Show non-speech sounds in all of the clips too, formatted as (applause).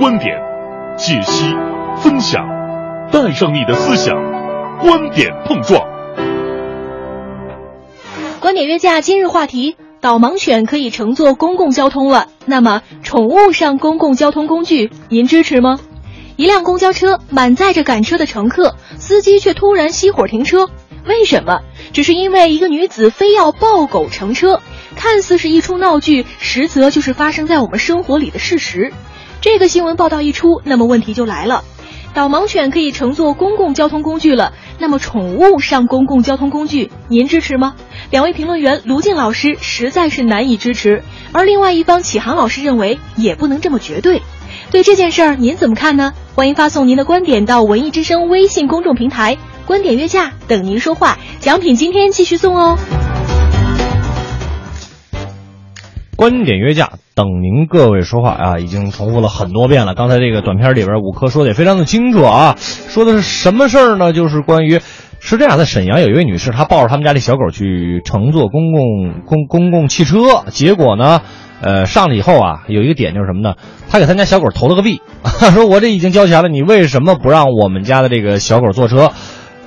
观点，解析、分享，带上你的思想，观点碰撞。观点约架今日话题：导盲犬可以乘坐公共交通了，那么宠物上公共交通工具，您支持吗？一辆公交车满载着赶车的乘客，司机却突然熄火停车，为什么？只是因为一个女子非要抱狗乘车，看似是一出闹剧，实则就是发生在我们生活里的事实。这个新闻报道一出，那么问题就来了：导盲犬可以乘坐公共交通工具了，那么宠物上公共交通工具，您支持吗？两位评论员卢静老师实在是难以支持，而另外一方启航老师认为也不能这么绝对。对这件事儿您怎么看呢？欢迎发送您的观点到文艺之声微信公众平台，观点约架等您说话，奖品今天继续送哦。观点约架等您各位说话啊，已经重复了很多遍了。刚才这个短片里边，五科说的也非常的清楚啊，说的是什么事儿呢？就是关于是这样，在沈阳有一位女士，她抱着他们家的小狗去乘坐公共公公共汽车，结果呢，呃，上去以后啊，有一个点就是什么呢？她给他家小狗投了个币，(laughs) 说我这已经交钱了，你为什么不让我们家的这个小狗坐车？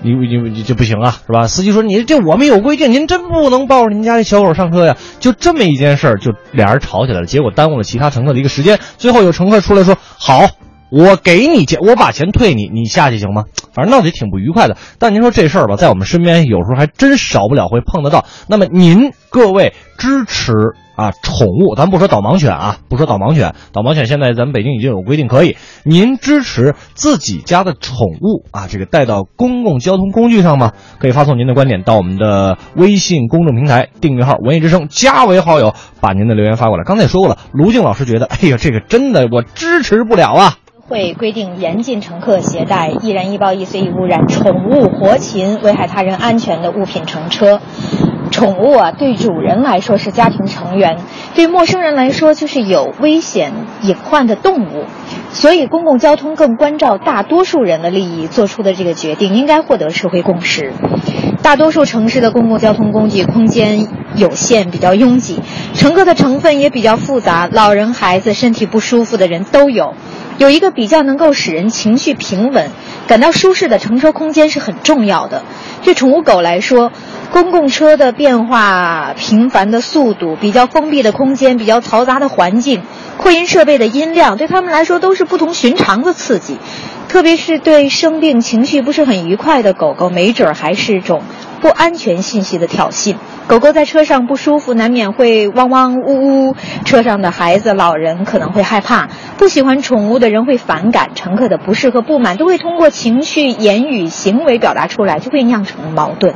你你你就不行啊，是吧？司机说你这我们有规定，您真不能抱着您家这小狗上车呀。就这么一件事儿，就俩人吵起来了，结果耽误了其他乘客的一个时间。最后有乘客出来说：“好，我给你钱，我把钱退你，你下去行吗？”反正闹得挺不愉快的。但您说这事儿吧，在我们身边有时候还真少不了会碰得到。那么您各位支持？啊，宠物，咱不说导盲犬啊，不说导盲犬，导盲犬现在咱们北京已经有规定可以。您支持自己家的宠物啊，这个带到公共交通工具上吗？可以发送您的观点到我们的微信公众平台订阅号“文艺之声”，加为好友，把您的留言发过来。刚才也说过了，卢静老师觉得，哎呀，这个真的我支持不了啊。会规定严禁乘客携带易燃易爆易碎易污染、宠物、活禽、危害他人安全的物品乘车。宠物啊，对主人来说是家庭成员，对陌生人来说就是有危险隐患的动物，所以公共交通更关照大多数人的利益，做出的这个决定应该获得社会共识。大多数城市的公共交通工具空间有限，比较拥挤，乘客的成分也比较复杂，老人、孩子、身体不舒服的人都有。有一个比较能够使人情绪平稳、感到舒适的乘车空间是很重要的。对宠物狗来说，公共车的变化频繁的速度、比较封闭的空间、比较嘈杂的环境、扩音设备的音量，对他们来说都是不同寻常的刺激。特别是对生病、情绪不是很愉快的狗狗，没准儿还是种不安全信息的挑衅。狗狗在车上不舒服，难免会汪汪呜呜。车上的孩子、老人可能会害怕，不喜欢宠物的人会反感。乘客的不适和不满都会通过情绪、言语、行为表达出来，就会酿成矛盾。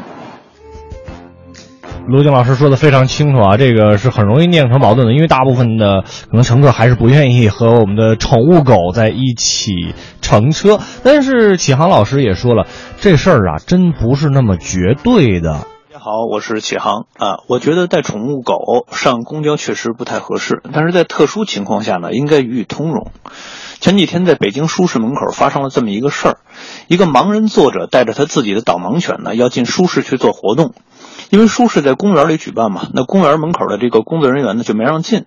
卢静老师说的非常清楚啊，这个是很容易酿成矛盾的，因为大部分的可能乘客还是不愿意和我们的宠物狗在一起乘车。但是启航老师也说了，这事儿啊，真不是那么绝对的。好，我是启航啊，我觉得带宠物狗上公交确实不太合适，但是在特殊情况下呢，应该予以通融。前几天在北京书市门口发生了这么一个事儿，一个盲人作者带着他自己的导盲犬呢，要进书市去做活动。因为舒适在公园里举办嘛，那公园门口的这个工作人员呢就没让进，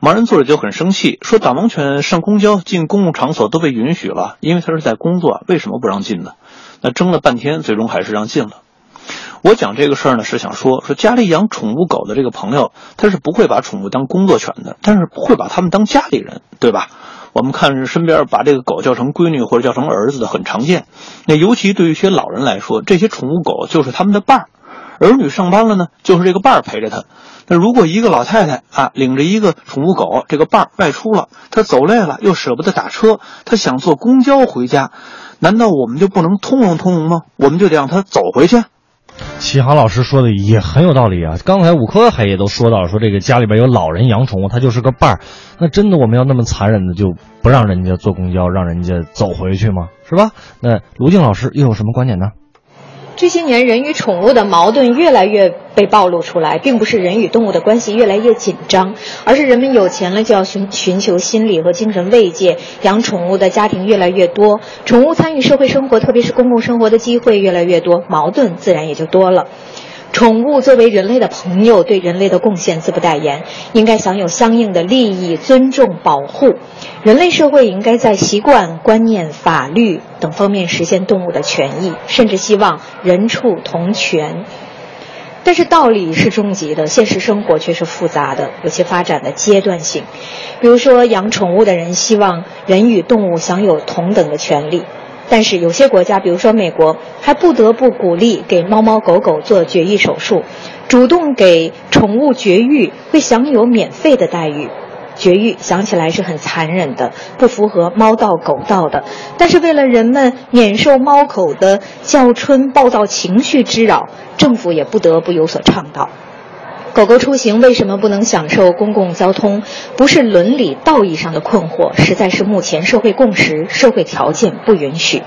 盲人作者就很生气，说导盲犬上公交进公共场所都被允许了，因为他是在工作，为什么不让进呢？那争了半天，最终还是让进了。我讲这个事儿呢，是想说，说家里养宠物狗的这个朋友，他是不会把宠物当工作犬的，但是会把他们当家里人，对吧？我们看身边把这个狗叫成闺女或者叫成儿子的很常见，那尤其对于一些老人来说，这些宠物狗就是他们的伴儿。儿女上班了呢，就是这个伴儿陪着他。那如果一个老太太啊，领着一个宠物狗，这个伴儿外出了，他走累了又舍不得打车，他想坐公交回家，难道我们就不能通融通融吗？我们就得让他走回去？启航老师说的也很有道理啊。刚才五科还也都说到，说这个家里边有老人养宠物，他就是个伴儿。那真的我们要那么残忍的就不让人家坐公交，让人家走回去吗？是吧？那卢静老师又有什么观点呢？这些年，人与宠物的矛盾越来越被暴露出来，并不是人与动物的关系越来越紧张，而是人们有钱了就要寻寻求心理和精神慰藉，养宠物的家庭越来越多，宠物参与社会生活，特别是公共生活的机会越来越多，矛盾自然也就多了。宠物作为人类的朋友，对人类的贡献自不待言，应该享有相应的利益、尊重、保护。人类社会应该在习惯、观念、法律等方面实现动物的权益，甚至希望人畜同权。但是道理是终极的，现实生活却是复杂的，有些发展的阶段性。比如说，养宠物的人希望人与动物享有同等的权利，但是有些国家，比如说美国，还不得不鼓励给猫猫狗狗做绝育手术，主动给宠物绝育会享有免费的待遇。绝育想起来是很残忍的，不符合猫道狗道的。但是为了人们免受猫口的叫春、暴躁情绪之扰，政府也不得不有所倡导。狗狗出行为什么不能享受公共交通？不是伦理道义上的困惑，实在是目前社会共识、社会条件不允许。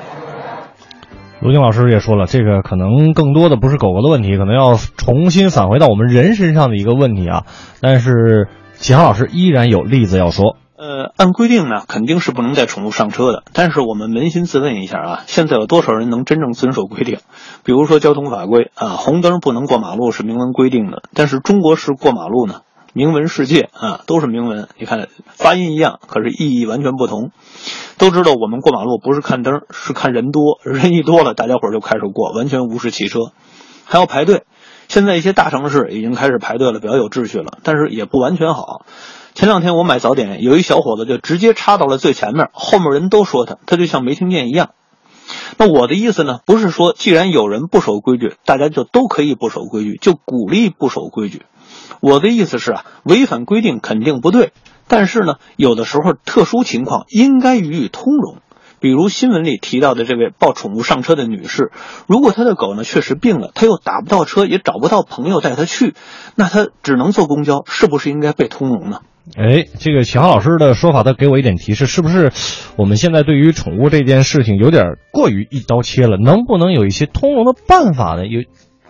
卢静老师也说了，这个可能更多的不是狗狗的问题，可能要重新返回到我们人身上的一个问题啊。但是。启航老师依然有例子要说。呃，按规定呢，肯定是不能带宠物上车的。但是我们扪心自问一下啊，现在有多少人能真正遵守规定？比如说交通法规啊，红灯不能过马路是明文规定的，但是中国式过马路呢，明文世界啊，都是明文。你看发音一样，可是意义完全不同。都知道我们过马路不是看灯，是看人多，人一多了，大家伙就开始过，完全无视汽车，还要排队。现在一些大城市已经开始排队了，比较有秩序了，但是也不完全好。前两天我买早点，有一小伙子就直接插到了最前面，后面人都说他，他就像没听见一样。那我的意思呢，不是说既然有人不守规矩，大家就都可以不守规矩，就鼓励不守规矩。我的意思是啊，违反规定肯定不对，但是呢，有的时候特殊情况应该予以通融。比如新闻里提到的这位抱宠物上车的女士，如果她的狗呢确实病了，她又打不到车，也找不到朋友带她去，那她只能坐公交，是不是应该被通融呢？哎，这个秦航老师的说法，他给我一点提示，是不是我们现在对于宠物这件事情有点过于一刀切了？能不能有一些通融的办法呢？有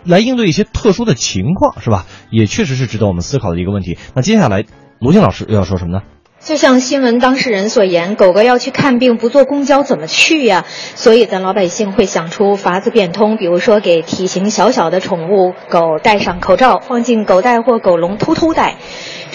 来应对一些特殊的情况，是吧？也确实是值得我们思考的一个问题。那接下来，卢静老师又要说什么呢？就像新闻当事人所言，狗狗要去看病不坐公交怎么去呀？所以咱老百姓会想出法子变通，比如说给体型小小的宠物狗戴上口罩，放进狗袋或狗笼偷偷戴。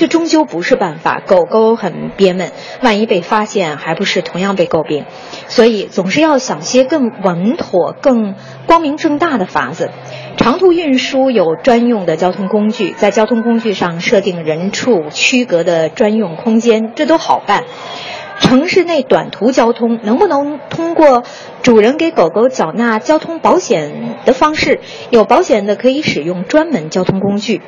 这终究不是办法，狗狗很憋闷，万一被发现，还不是同样被诟病？所以总是要想些更稳妥、更光明正大的法子。长途运输有专用的交通工具，在交通工具上设定人畜区隔的专用空间，这都好办。城市内短途交通能不能通过主人给狗狗缴纳交通保险的方式？有保险的可以使用专门交通工具。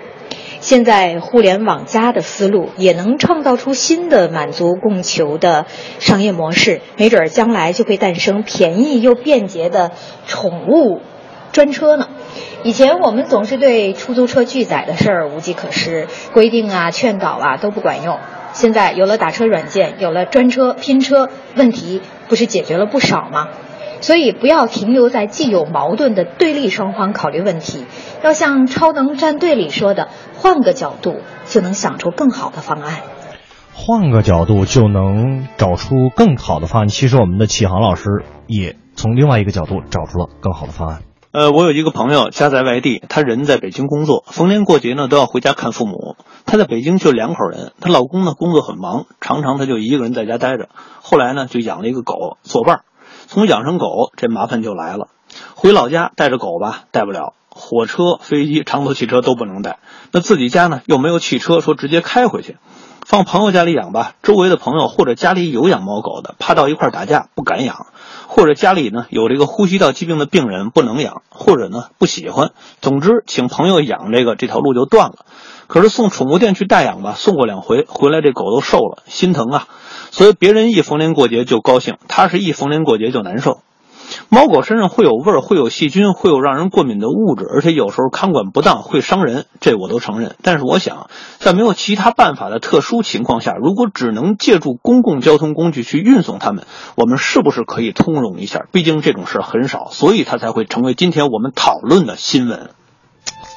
现在互联网加的思路也能创造出新的满足供求的商业模式，没准儿将来就会诞生便宜又便捷的宠物专车呢。以前我们总是对出租车拒载的事儿无计可施，规定啊、劝导啊都不管用。现在有了打车软件，有了专车拼车，问题不是解决了不少吗？所以不要停留在既有矛盾的对立双方考虑问题，要像《超能战队》里说的，换个角度就能想出更好的方案。换个角度就能找出更好的方案。其实我们的启航老师也从另外一个角度找出了更好的方案。呃，我有一个朋友家在外地，他人在北京工作，逢年过节呢都要回家看父母。他在北京就两口人，她老公呢工作很忙，常常他就一个人在家待着。后来呢就养了一个狗作伴儿。从养成狗，这麻烦就来了。回老家带着狗吧，带不了。火车、飞机、长途汽车都不能带。那自己家呢，又没有汽车，说直接开回去。放朋友家里养吧，周围的朋友或者家里有养猫狗的，怕到一块打架，不敢养；或者家里呢有这个呼吸道疾病的病人，不能养；或者呢不喜欢。总之，请朋友养这个，这条路就断了。可是送宠物店去代养吧，送过两回，回来这狗都瘦了，心疼啊。所以别人一逢年过节就高兴，他是一逢年过节就难受。猫狗身上会有味儿，会有细菌，会有让人过敏的物质，而且有时候看管不当会伤人，这我都承认。但是我想，在没有其他办法的特殊情况下，如果只能借助公共交通工具去运送它们，我们是不是可以通融一下？毕竟这种事很少，所以它才会成为今天我们讨论的新闻。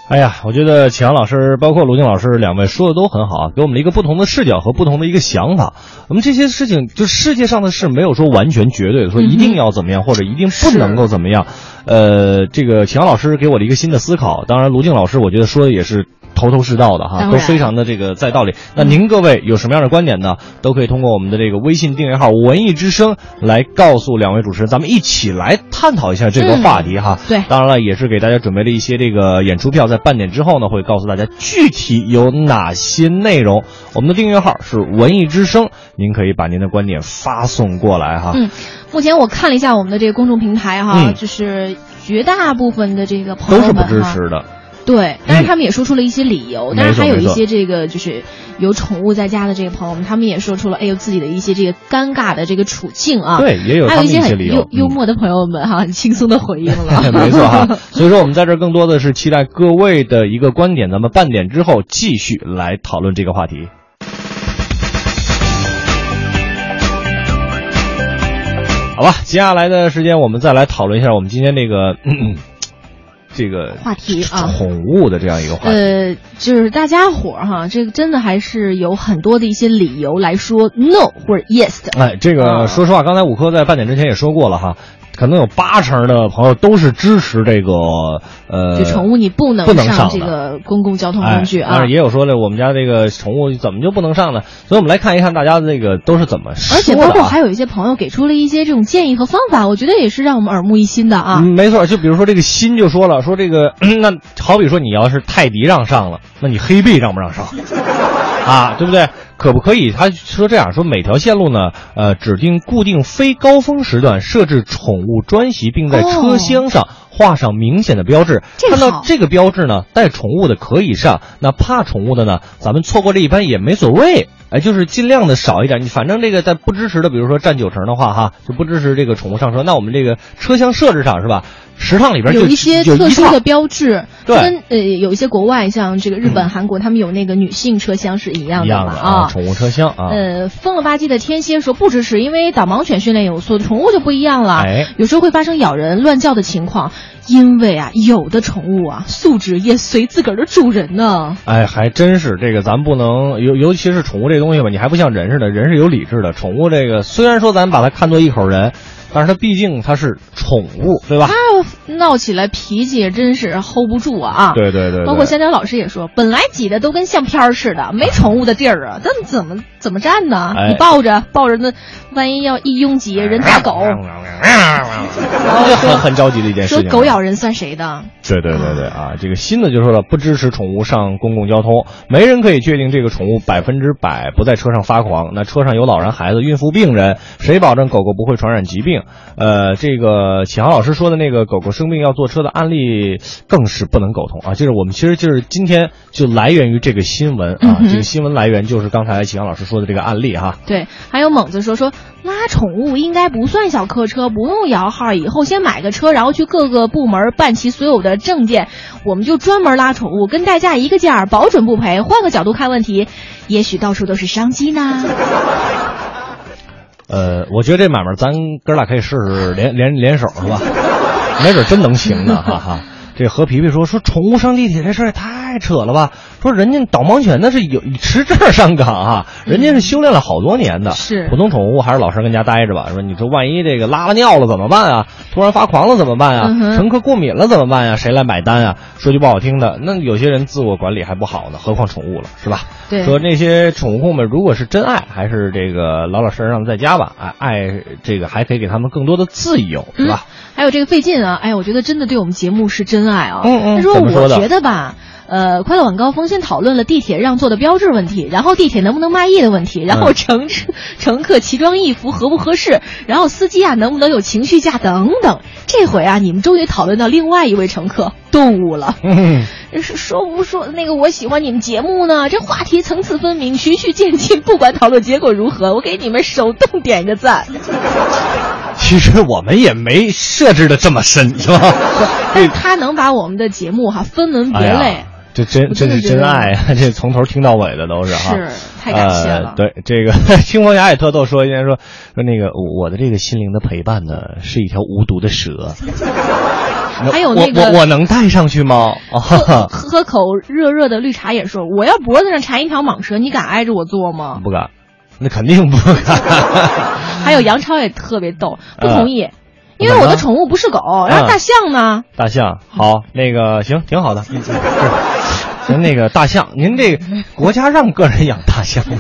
哎呀，我觉得启阳老师，包括卢静老师两位说的都很好，给我们了一个不同的视角和不同的一个想法。我们这些事情，就世界上的事，没有说完全绝对的，说一定要怎么样，或者一定不能够怎么样。呃，这个启阳老师给我了一个新的思考。当然，卢静老师，我觉得说的也是。头头是道的哈，都非常的这个在道理。那您各位有什么样的观点呢？都可以通过我们的这个微信订阅号“文艺之声”来告诉两位主持人，咱们一起来探讨一下这个话题哈。对，当然了，也是给大家准备了一些这个演出票，在半点之后呢，会告诉大家具体有哪些内容。我们的订阅号是“文艺之声”，您可以把您的观点发送过来哈。嗯，目前我看了一下我们的这个公众平台哈，就是绝大部分的这个朋友们都是不支持的。对，但是他们也说出了一些理由，但是还有一些这个就是有宠物在家的这个朋友们，他们也说出了哎呦自己的一些这个尴尬的这个处境啊。对，也有还有一些很幽幽默的朋友们哈，很轻松的回应了。(laughs) 没错哈，(laughs) 所以说我们在这更多的是期待各位的一个观点，咱们半点之后继续来讨论这个话题。好吧，接下来的时间我们再来讨论一下我们今天这个。这个话题啊，宠物的这样一个话题，呃，就是大家伙儿哈，这个真的还是有很多的一些理由来说 no 或者 yes 的。哎，这个说实话，刚才五科在半点之前也说过了哈。可能有八成的朋友都是支持这个，呃，就宠物你不能不能上这个公共交通工具啊。但是也有说的，我们家这个宠物怎么就不能上呢？所以我们来看一看大家的这个都是怎么说的。而且包括还有一些朋友给出了一些这种建议和方法，我觉得也是让我们耳目一新的啊。嗯，没错，就比如说这个新就说了，说这个那好比说你要是泰迪让上了，那你黑背让不让上？啊，对不对？可不可以？他说这样说，每条线路呢，呃，指定固定非高峰时段设置宠物专席，并在车厢上画上明显的标志。看到这个标志呢，带宠物的可以上，那怕宠物的呢，咱们错过这一班也没所谓。哎，就是尽量的少一点。你反正这个在不支持的，比如说占九成的话，哈，就不支持这个宠物上车。那我们这个车厢设置上是吧？十趟里边有一些特殊的标志，对，跟呃有一些国外像这个日本、韩国，他们有那个女性车厢是一样的嘛啊，宠物车厢啊。呃，疯了吧唧的天蝎说不支持，因为导盲犬训练有素，宠物就不一样了，哎，有时候会发生咬人、乱叫的情况，因为啊，有的宠物啊素质也随自个儿的主人呢。哎，还真是这个，咱不能尤尤其是宠物这东西吧，你还不像人似的，人是有理智的，宠物这个虽然说咱把它看作一口人。但是它毕竟它是宠物，对吧？它闹起来脾气也真是 hold 不住啊！对对对，包括香蕉老师也说，本来挤的都跟相片似的，没宠物的地儿啊，那怎么怎么站呢？你抱着抱着那，万一要一拥挤，人打狗，(laughs) 很很着急的一件事情。说狗咬人算谁的？对对对对啊！这个新的就说了，不支持宠物上公共交通，没人可以确定这个宠物百分之百不在车上发狂。那车上有老人、孩子、孕妇、病人，谁保证狗狗不会传染疾病？呃，这个启航老师说的那个狗狗生病要坐车的案例，更是不能苟同啊！就是我们其实就是今天就来源于这个新闻啊，这个新闻来源就是刚才启航老师说的这个案例哈。对，还有猛子说说拉宠物应该不算小客车，不用摇号，以后先买个车，然后去各个部门办齐所有的证件，我们就专门拉宠物，跟代驾一个价，保准不赔。换个角度看问题，也许到处都是商机呢。呃，我觉得这买卖咱哥俩可以试试 (laughs) 联联联手是吧？没准真能行呢，哈哈。这何皮皮说说宠物上地铁这事儿也太扯了吧？说人家导盲犬那是有持证上岗啊，人家是修炼了好多年的。是普通宠物还是老实跟家待着吧？说你说万一这个拉了尿了怎么办啊？突然发狂了怎么办啊？乘客过敏了怎么办呀？谁来买单啊？说句不好听的，那有些人自我管理还不好呢，何况宠物了，是吧？对。说那些宠物控们如果是真爱，还是这个老老实实让在家吧？哎，爱这个还可以给他们更多的自由，是吧？还有这个费劲啊！哎，我觉得真的对我们节目是真爱啊。嗯嗯。他说：“我觉得吧，呃，快乐晚高峰先讨论了地铁让座的标志问题，然后地铁能不能卖艺的问题，然后乘车 (laughs) 乘客奇装异服合不合适，然后司机啊能不能有情绪价等等。这回啊，你们终于讨论到另外一位乘客动物了。嗯。是说不说那个我喜欢你们节目呢？这话题层次分明，循序渐进，不管讨论结果如何，我给你们手动点一个赞。”其实我们也没设置的这么深，是吧？但他能把我们的节目哈分门别类，这真真是真爱啊！(laughs) 这从头听到尾的都是哈，是太感谢了。对这个 (laughs) 清风侠也特逗说一件说说那个我的这个心灵的陪伴呢是一条无毒的蛇。(laughs) 还有那个我我能带上去吗？喝喝口热热的绿茶也说我要脖子上缠一条蟒蛇，你敢挨着我坐吗？不敢，那肯定不敢。还有杨超也特别逗，不同意。因为我的宠物不是狗，然后大象呢？大象好，那个行，挺好的。行，那个大象，您这个国家让个人养大象吗？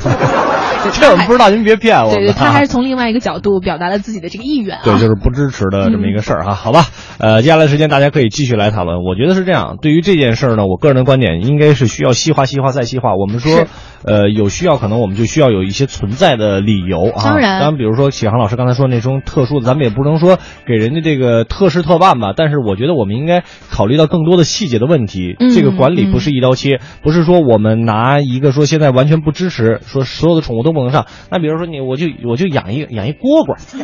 (laughs) 这我们不知道，您别骗我。对对，他还 (laughs) 是从另外一个角度表达了自己的这个意愿。对，就是不支持的这么一个事儿哈。好吧，呃，接下来时间大家可以继续来讨论。我觉得是这样，对于这件事儿呢，我个人的观点应该是需要细化、细化再细化。我们说，呃，有需要，可能我们就需要有一些存在的理由啊。当然，当然，比如说启航老师刚才说那种特殊的，咱们也不能说给人家这个特事特办吧。但是我觉得我们应该考虑到更多的细节的问题。这个管理不是一刀切，不是说我们拿一个说现在完全不支持，说所有的宠物都不能上。那比如。说你我就我就养一养一蝈蝈，(laughs)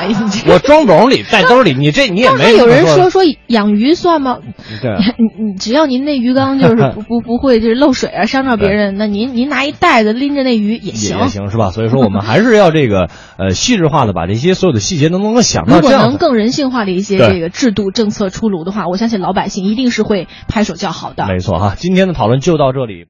哎呀，我装笼里带兜里，你这你也没有人说说养鱼算吗？对，(laughs) 你你只要您那鱼缸就是 (laughs) 不不不会就是漏水啊伤着别人，那您您拿一袋子拎着那鱼也行也行是吧？所以说我们还是要这个呃细致化的把这些所有的细节都能够想到。如果能更人性化的一些这个制度政策出炉的话，我相信老百姓一定是会拍手叫好的。没错哈，今天的讨论就到这里。